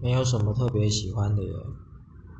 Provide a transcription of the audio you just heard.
没有什么特别喜欢的人。